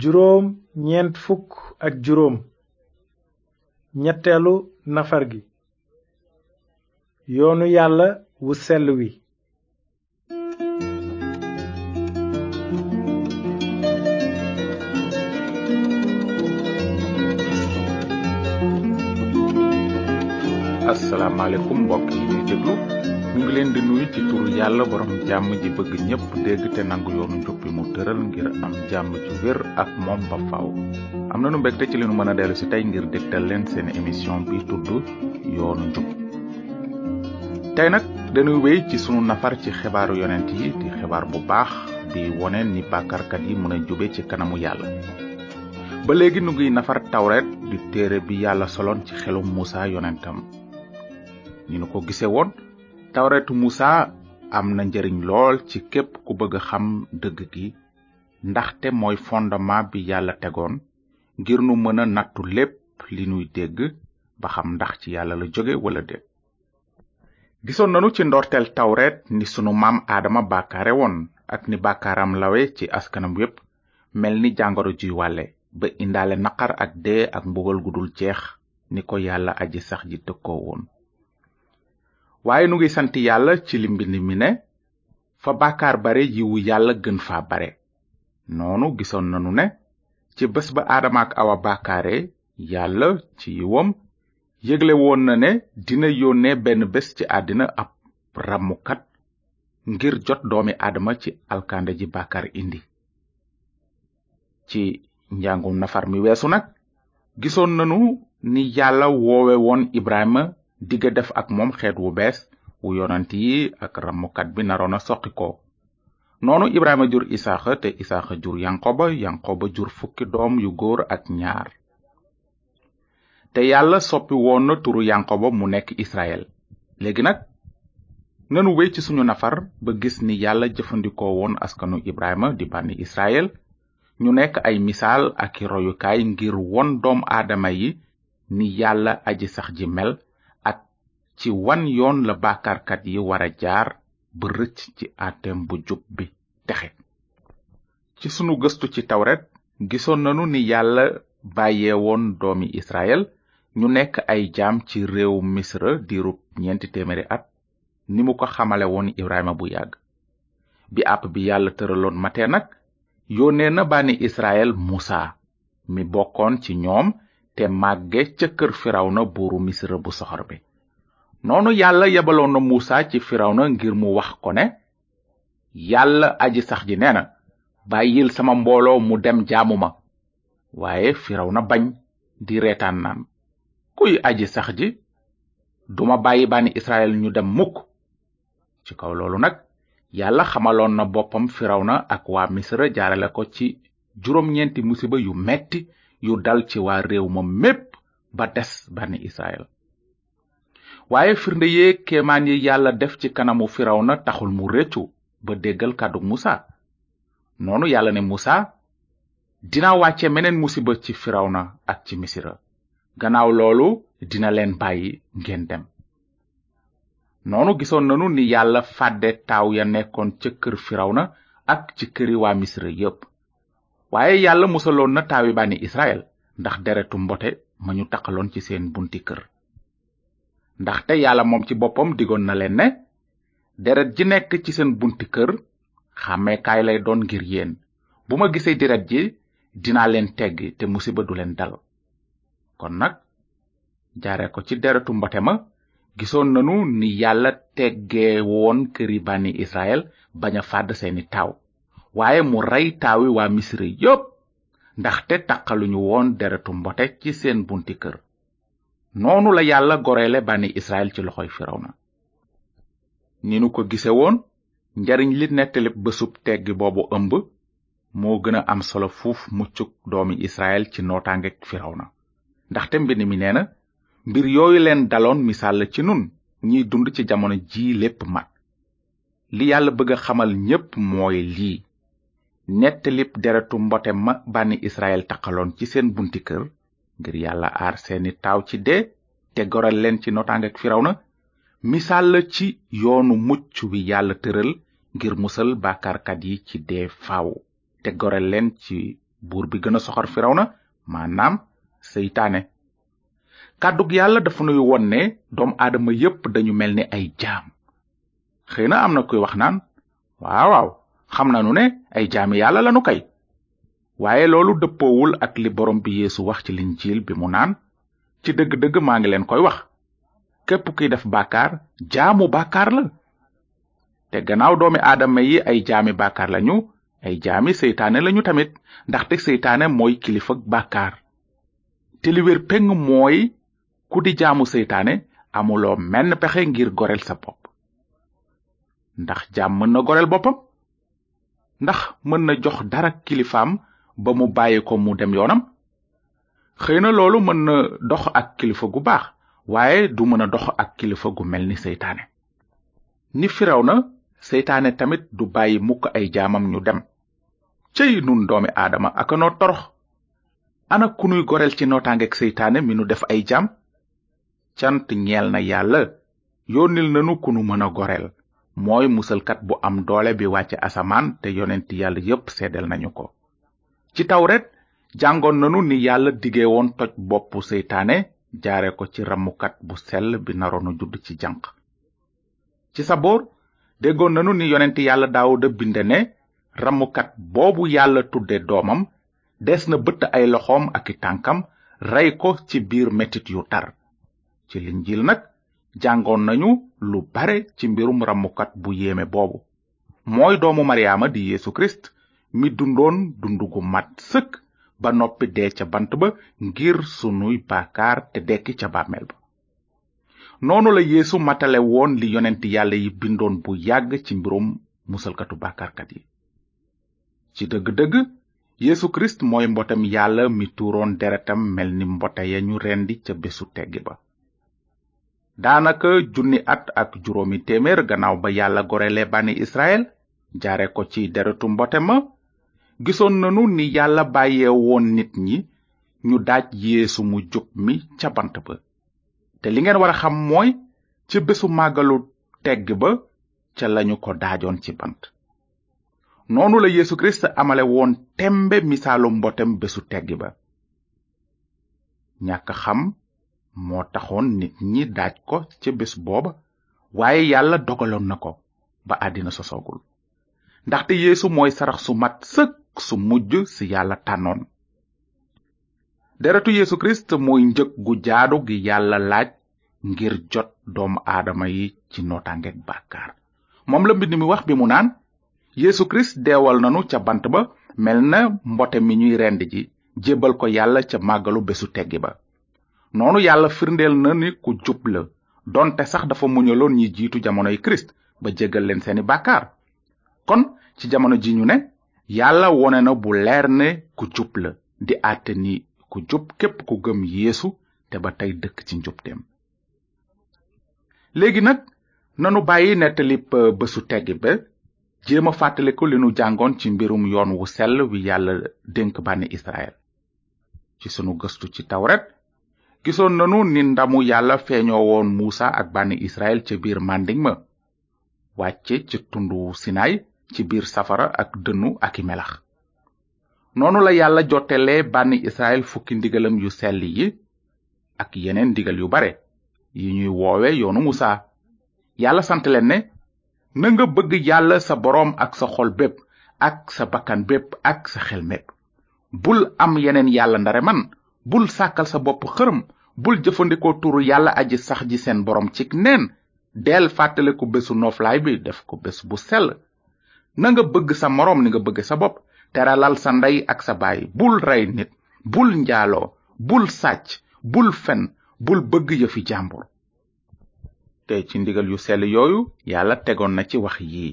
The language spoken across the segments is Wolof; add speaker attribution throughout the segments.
Speaker 1: juróom ñeent fukk ak juróom ñetteelu nafar gi yoonu yàlla wu sell wi
Speaker 2: asalaamaaleykum mbokk yi ñuy déglu ñu ngi leen di nuyu ci turu yàlla borom jàmm ji bëgg ñépp dégg te nangu yoonu njub bi mu tëral ngir am jàmm ju wér ak moom ba faaw am na nu mbégte ci li nu mën a dellu si tey ngir dégtal leen seen émission bi tudd yoonu njub tey nag dañuy wéy ci sunu nafar ci xibaaru yonent yi di xibaar bu baax bi wone ni bàkkarkat yi mën a jube ci kanamu yàlla ba léegi nu ngi nafar tawret di téere bi yàlla soloon ci xelum muusa yonentam ni nu ko gise woon tawretu musa am na njariñ lool ci képp ku bëgg xam dëgg gi ndaxte mooy fondement bi yàlla tegoon ngir nu mën a nattu lépp li nuy dégg ba xam ndax ci yàlla la jóge wala déet gisoon nanu ci ndorteel tawret ni sunu maam aadama bàkkaare woon ak ni bàkkaaram lawe ci askanam wépp mel ni jàngoro juy wàlle ba indaale naqar ak dee ak mbugal gu dul jeex ni ko yàlla aji sax ji tëkkoo woon waaye nu ngi sant yàlla ci li mbind mi ne fa bàkkaar bare yiwu yàlla gën fa bare noonu gisoon nanu ne ci bés ba aadama ak awa bàkkaare yàlla ci yiwam yëgle woon na ne dina yónnee benn bés ci àddina ab rammukat ngir jot doomi aadama ci alkande ji bàkkaar indi ci njàngu nafar mi weesu nag gisoon nanu ni yàlla woowe woon ibrahima digga def ak moom xeet wu bees wu yonant yi ak rammukat bi naroon a soqi ko noonu ibrahima jur isaaxa te isaaxa jur yanqoba yanqoba jur fukki doom yu góor ak ñaar te yàlla soppi woon na turu yanqoba mu nekk israel léegi nag nanu wéy ci suñu nafar ba gis ni yàlla jëfandikoo woon askanu ibrahima di bànni israel ñu nekk ay misaal ak i royukaay ngir won doom aadama yi ni yàlla aji sax ji mel ak ci wan yoon la bàkkaarkat yi wara jaar ba rëcc ci àtteem bu jub bi texe ci sunu gëstu ci tawret gisoon nanu ni yàlla bàyyee woon doomi israel ñu nekk ay jaam ci réew misra diirub ñeenti téeméeri at ni mu ko xamale woon ibrahima bu yàgg bi àpp bi yàlla tëraloon mate nag yónnee na bànni israel musa mi bokkoon ci ñoom te màgge ca kër firawna buuru misra bu soxor bi noonu yàlla yebaloon na muusa ci firawna ngir mu wax ko ne yàlla aji sax ji nee na bàyyil sama mbooloo mu dem jaamu ma waaye firaw na bañ di reetaan naan kuy aji sax ji duma bàyyi bànni israel ñu dem mukk ci kaw loolu nag yàlla xamaloon na boppam firaw na ak waa misra jaarale ko ci juróom ñeenti musiba yu metti yu dal ci waa réew ma mépp ba des bànni israel waaye firnde yeeg keemaan yi yàlla def ci kanamu na taxul mu réccu ba déggal kàddu musa noonu yàlla ne musa dina wàcce meneen musiba ci na ak ci misira gannaaw loolu dina leen bàyyi ngeen dem noonu gisoon nanu ni yàlla fàdde taaw ya nekkoon ca kër na ak ci këri waa misira yépp waaye yàlla musaloon na taawi bànni israel ndax deretu mbote ma ñu taqaloon ci seen bunti kër ndaxte yàlla moom ci boppam digoon na leen ne deret ji nekk ci seen bunti kër xàmmeekaay lay doon ngir yéen bu ma gisee deret ji dinaa leen teggi te musiba du leen dal kon nag jaare ko ci deretu mbote ma gisoon nanu ni yàlla teggee woon këri bànni israel bañ a fàdd seeni taaw waaye mu rey taawi waa misri yépp ndaxte taqaluñu woon deretu mbote ci seen bunti kër noonu la yàlla goreele bànni israel ci loxoy na ni nu ko gise woon njariñ li nettali bésub teggi boobu ëmb moo gën a am solo fuuf muccug doomi Israël ci nootaangeg Firawna ndaxte mbind mi nee na mbir yooyu leen daloon misaal la ci nun ñiy dund ci jamono ji lépp mat li yàlla bëgg a xamal ñépp mooy lii nettalib deretu mbote ma bànni Israël taqaloon ci seen bunti kër ngir yàlla aar seeni taaw ci dee te goral leen ci notaang ak na misaal la ci yoonu mucc wi yàlla tëral ngir musal bàkkaarkat yi ci dee faaw te goral leen ci buur bi gën a soxor na maanaam seytaane kàddug yàlla dafa nuy won ne doom aadama yépp dañu mel ni ay jaam xëy na am na koy wax naan waaw waaw xam nanu ne ay jaami yàlla lanu kay waaye loolu dëppoowul ak li borom bi yeesu wax ci linjiil bi mu naan ci dëgg-dëgg maa ngi leen koy wax képp kiy def bàkkaar jaamu bàkkaar la te gannaaw doomi aadama yi ay jaami bàkkaar lañu ay jaami seytaane lañu tamit ndaxte seytaane mooy kilifag bàkkaar te li wér peng mooy ku di jaamu seytaane amuloo menn pexe ngir goreel sa bopp ndax jaam mën na goreel boppam ndax mën na jox dara kilifaam ba mu bàyyi ko mu dem yoonam xëy na loolu mën na dox ak kilifa gu baax waaye du mën a dox ak kilifa gu mel ni seytaane ni firaw na seytaane tamit du bàyyi mukk ay jaamam ñu dem céy nun doomi aadama aka noo torox ana ku nuy goreel ci nootaangeeg seytaane mi nu def ay jaam cant ñeel na yàlla yónnil nanu ku nu mën a goreel mooy musalkat bu am doole bi wàcce asamaan te yonent yàlla yépp seddal nañu ko ci tawret jàngoon nanu ni yàlla dige woon toj boppu seytaane jaare ko ci ramukat bu sell bi naroonu judd ci janq ci saboor déggoon nanu ni yonent yàlla daawuda binde ne ramukat boobu yàlla tudde doomam dees na bëtt ay loxoom ak i tànkam rey ko ci biir metit yu tar ci linjiil nag jàngoon nañu lu bare ci mbirum rammukat bu yéeme boobu mooy doomu maryaama di yeesu kirist mi dundoon dund gu mat sëkk ba noppi dee ca bant ba ngir sunuy baakaar te dekki ca bàmmeel ba noonu la yeesu matale woon li yonent yàlla yi bindoon bu yàgg ci mbirum musalkatu bàkkaarkat yi ci dëgg-dëgg yeesu kirist mooy mbotem yàlla mi tuuroon deretam mel ni mbote ya ñu rendi ca bésu teggi ba daanaka junni at ak juróomi téeméer gannaaw ba yàlla gorele bànni israel jaare ko ci deretu mbote ma gisoon nanu ni yàlla bàyyee woon nit ñi ñu daaj yeesu mu jub mi ca bant ba te li ngeen war a xam mooy ci bésu màggalu tegg ba ca lañu ko daajoon ci bant noonu la Yeesu Kirist amale woon tembe misaalu mbotem bésu teggi ba ñàkk xam moo taxoon nit ñi daaj ko ca bés booba waaye yàlla dogaloon na ko ba àddina sosoogul ndaxte yéesu mooy sarax su mat sëkk su mujj si yàlla tànnoon deretu yeesu kirist mooy njëg gu jaadu gi yàlla laaj ngir jot doomu aadama yi ci nootaangeeg bàkkaar moom la mbind mi wax bi mu naan Yeesu Kirist deewal nanu ca bant ba mel na mbote mi ñuy rend ji jébbal ko yàlla ca màggalu bésu teggi ba noonu yàlla firndeel na ni ku jub la donte sax dafa muñaloon ñi jiitu jamonoy Kirist ba jéggal leen seeni bàkkaar kon ci jamono ji ñu ne yàlla wone na bu leer ne ku jub la di àtte ni ku jub képp ku gëm yéesu te ba tey dëkk ci njubteem léegi nag nanu bàyyi nettalib euh, bésu teggi ba jéem a fàttaliku li nu jàngoon ci mbirum yoon wu sell wi yàlla dénk bànni israel ci sunu gëstu ci tawret gisoon nanu ni ndamu yàlla feeñoo woon muusa ak bànni israel ca biir màndiŋ ma wàcce ci tundu sinaay ci biir safara ak dënnu ak i melax noonu la yàlla jottelee bànni israel fukki ndigalam yu sell yi ak yeneen ndigal yu bare yi ñuy woowe yoonu musa yàlla sant leen ne na nga bëgg yàlla sa boroom ak sa xol bépp ak sa bakkan bépp ak sa xel mépp bul am yeneen yàlla ndare man bul sàkkal sa bopp xërëm bul jëfandikoo turu yàlla aji sax ji seen boroom cig neen del fàttaliku bésu nooflaay bi def ko bés bu sell na nga bëgg sa moroom ni nga bëgg sa bopp teralal sa ndey ak sa baay bul rey nit bul njaaloo bul sàcc bul fen bul bëgg yëfi jàmbur te ci ndigal yu sell yooyu yàlla tegoon na ci wax yii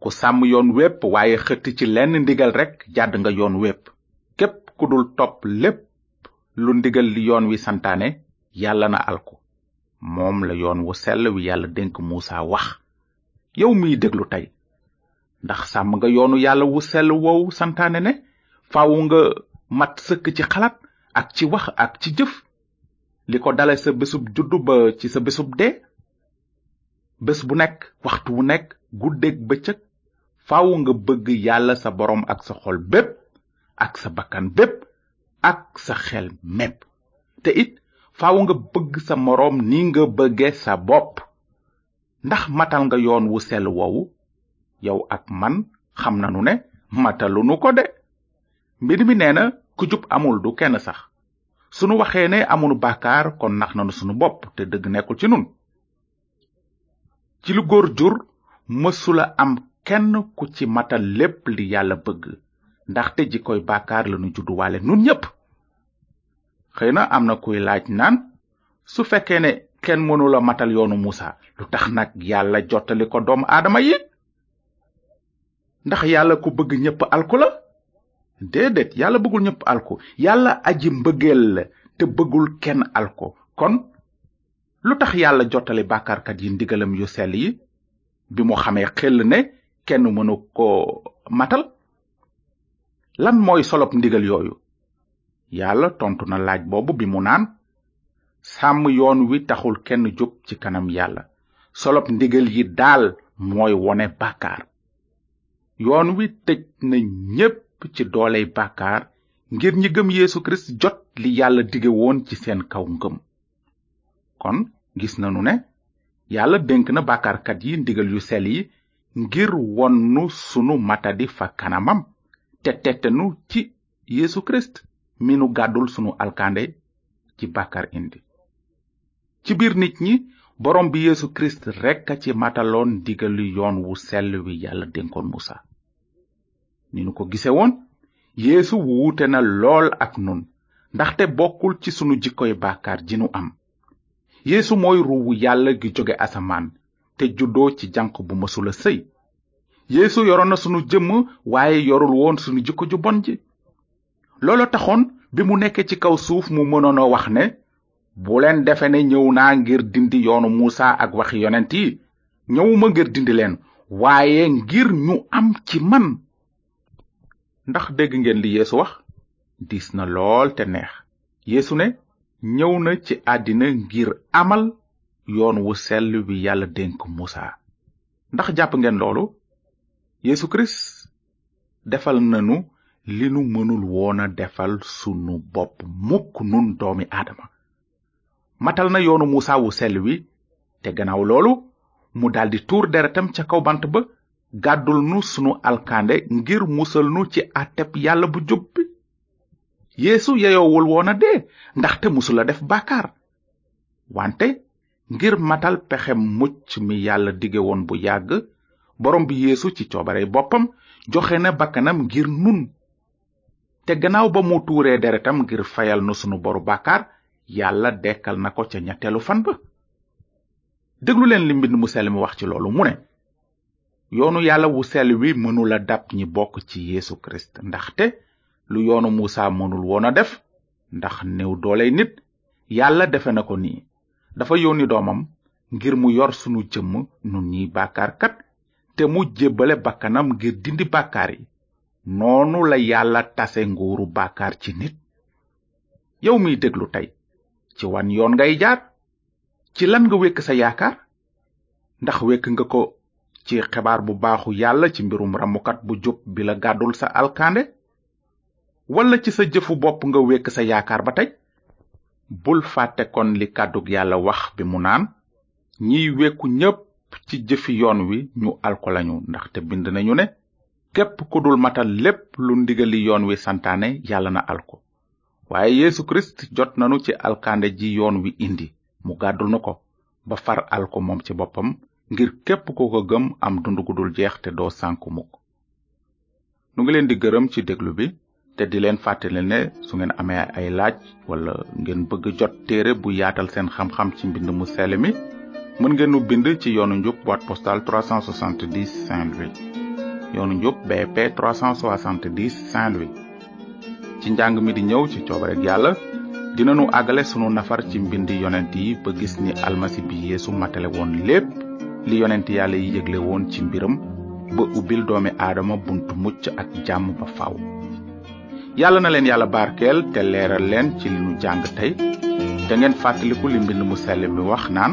Speaker 2: ku sàmm yoon wépp waaye xëtt ci lenn ndigal rekk jàdd nga yoon wépp képp ku dul topp lépp lu ndigal li yoon wi santaane yàlla na alku moom la yoon wu sell wi yàlla dénk muusa wax yow miy déglu tey ndax sàmm nga yoonu yàlla wu sell woowu santaane ne faaw nga mat sëkk ci xalaat ak ci wax ak ci jëf li ko dale sa bésub juddu ba ci sa bésub dee bés bu nekk waxtu wu nekk guddeeg bëccëg faaw nga bëgg yàlla sa boroom ak sa xol bépp ak sa bakkan bépp ak sa xel mépp te it faaw nga bëgg sa moroom ni nga bëgge sa bopp ndax matal nga yoon wu sell woowu yow ak man xam nanu ne matalunu ko de mbir mi nee na ku jub amul du kenn sax sunu waxee ne amunu bàkkaar kon nax nanu sunu bopp te dëgg nekkul ci nun ci lu góor jur mësula am kenn ku ci matal lépp li yàlla bëgg ndaxte jikkoy bàkkaar lanu judduwaale nun ñépp xëy na am na kuy laaj naan su fekkee ne kenn mënula matal yoonu musa lu tax nag yàlla jottali ko doom aadama yi ndax yàlla ku bëgg ñépp alku la déedéet yàlla bëggul ñépp alku yàlla aji mbëggeel la te bëggul kenn alko kon lu tax yàlla jottali bàkkaarkat yi ndigalam yu sell yi bi mu xamee xel ne kenn mënu ko matal lan mooy solop ndigal yooyu yàlla tontu na laaj boobu bi mu naan sàmm yoon wi taxul kenn jóg ci kanam yàlla solop ndigal yi daal mooy wone bàkkaar yoon wi tëj na ñépp ci dooley bàkkaar ngir ñi gëm Yeesu Kirist jot li yàlla dige woon ci seen kaw ngëm kon gis nanu ne yàlla dénk na bàkkaarkat yi ndigal yu sel yi ngir wonnu sunu matadi fa kanamam te tette nu ci yeesu kirist mi nu gàddul sunu alkande ci bàkkaar indi ci biir nit ñi borom bi yeesu kirist rekk a ci mataloon ndigalu yoon wu sell wi yàlla dénkoon musa ni nu ko gise woon yeesu wuute na lool ak nun ndaxte bokkul ci sunu jikkoy bàkkaar ji nu am yeesu mooy ruuwu yàlla gi jóge asamaan te juddoo ci janq bu mësula sëy yeesu yoroon na sunu jëmm waaye yorul woon sunu jikko ju bon ji loolu taxoon bi mu nekkee ci kaw suuf mu mënoon a wax ne bu leen defe ne ñëw naa ngir dindi yoonu muusa ak waxi yonent yi ñëwuma ngir dindi leen waaye ngir ñu am ci man ndax dégg ngeen li yeesu wax diis na lool te neex yeesu ne ñëw na ci àddina ngir amal yoon wu sell wi yàlla dénk muusa ndax jàpp ngeen loolu yeesu kirist defal nanu li nu mënul woon a defal sunu bopp mukk nun doomi aadama matal na yoonu muusa wu sell wi te gannaaw loolu mu daldi tuur deretam ca kaw bant ba gàddul nu sunu alkande ngir musal nu ci àtteb yàlla bu jub bi yeesu yeyoowul woon a dee ndaxte musula def bàkkaar wante ngir matal pexem mucc mi yàlla dige woon bu yàgg borom bi yéesu ci coobarey boppam joxe na bakkanam ngir nun te gannaaw ba mu tuuree deretam ngir fayal nu sunu boru bàkkaar yàlla dekkal na ko ca ñetteelu fan ba déglu leen li mbind mu sell mi wax ci loolu mu ne yoonu yàlla wu sell wi mënula dab ñi bokk ci yeesu kirist ndaxte lu yoonu muusa mënul woon a def ndax néew dooley nit yàlla defe na ko nii dafa yónni doomam ngir mu yor sunu jëmm nun ñiy bàkkaarkat te mu jébbale bakkanam ngir dindi bàkkaar yi noonu la yàlla tase nguuru bàkkaar ci nit yow miy déglu tey ci wan yoon ngay jaar ci lan nga wékk sa yaakaar ndax wékk nga ko ci xibaar bu baaxu yàlla ci mbirum ramukat bu jub bi la gàddul sa alkande walla ci sa jëfu bopp nga wékk sa yaakaar ba tey bul fàtte kon li kàddug yàlla wax bi mu naan ñiy wékku ñépp ci jëfi yoon wi ñu alko lañu ndaxte bind nañu ne képp ku dul matal lépp lu ndigali yoon wi santaane yàlla na alko waaye yeesu kirist jot nanu ci alkande ji yoon wi indi mu gàddul nu ko ba far alko moom ci boppam ngir képp ku ko gëm am dund gu dul jeex te doo sànku mukk nu ngi leen di gërëm ci déglu bi te di leen fàttali ne su ngeen amee ay laaj wala ngeen bëgg jot téere bu yaatal seen xam-xam ci mbind mu sell mi mën ngeen nu bind ci yoonu njub boîte postale 370 Saint-Louis yoonu njub BP 370 Saint-Louis ci njàng mi di ñëw ci coobareg yàlla dinanu àggale sunu nafar ci mbind yonent yi ba gis ni almasi bi yeesu matale woon lépp li yonent yàlla yi yëgle woon ci mbiram ba ubbil doomi aadama buntu mucc ak jàmm ba faw yàlla na leen yàlla barkeel te leeral leen ci li nu jàng tey te ngeen fàttaliku li mbind mu sell mi wax naan